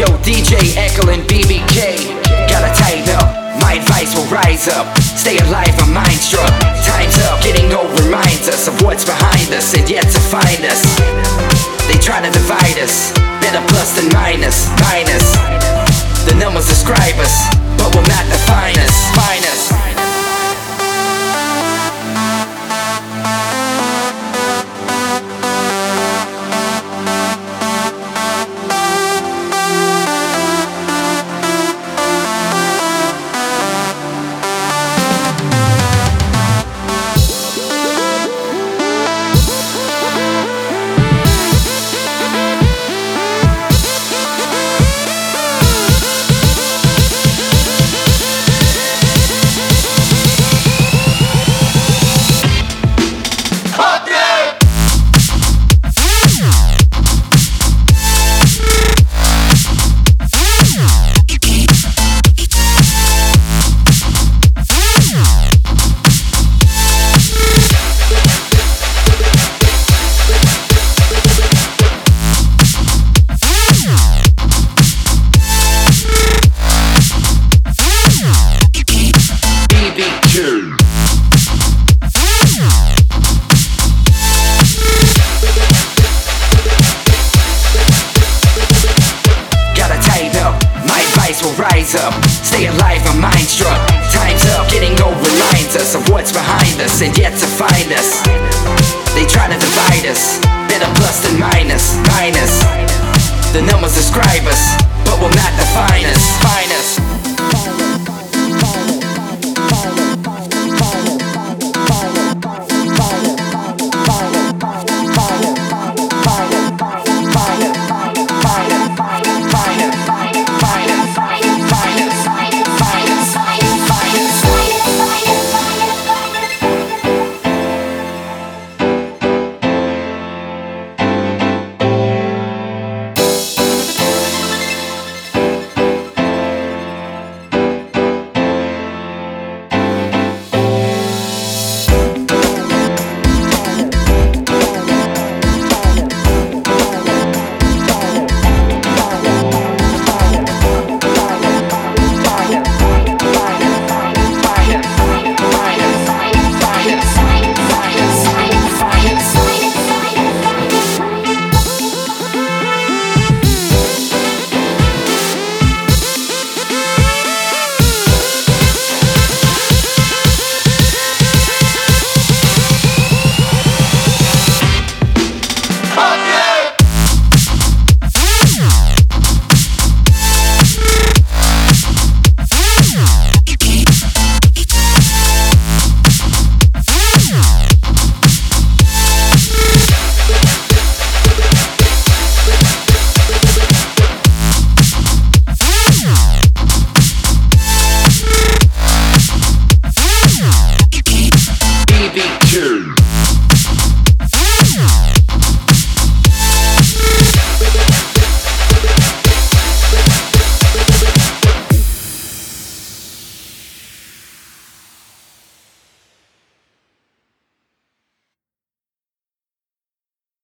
Yo, DJ EKL and BBK. Gotta tighten up. My advice will rise up. Stay alive, I'm mind struck. Time's up. Getting old reminds us of what's behind us and yet to find us. They try to divide us. Better plus than minus. Minus. The numbers describe us, but will not define us. Find us. Will rise up. Stay alive, I'm mind struck. Time's up, getting old reminds us of what's behind us and yet to find us. They try to divide us, better plus than minus, minus. The numbers describe us,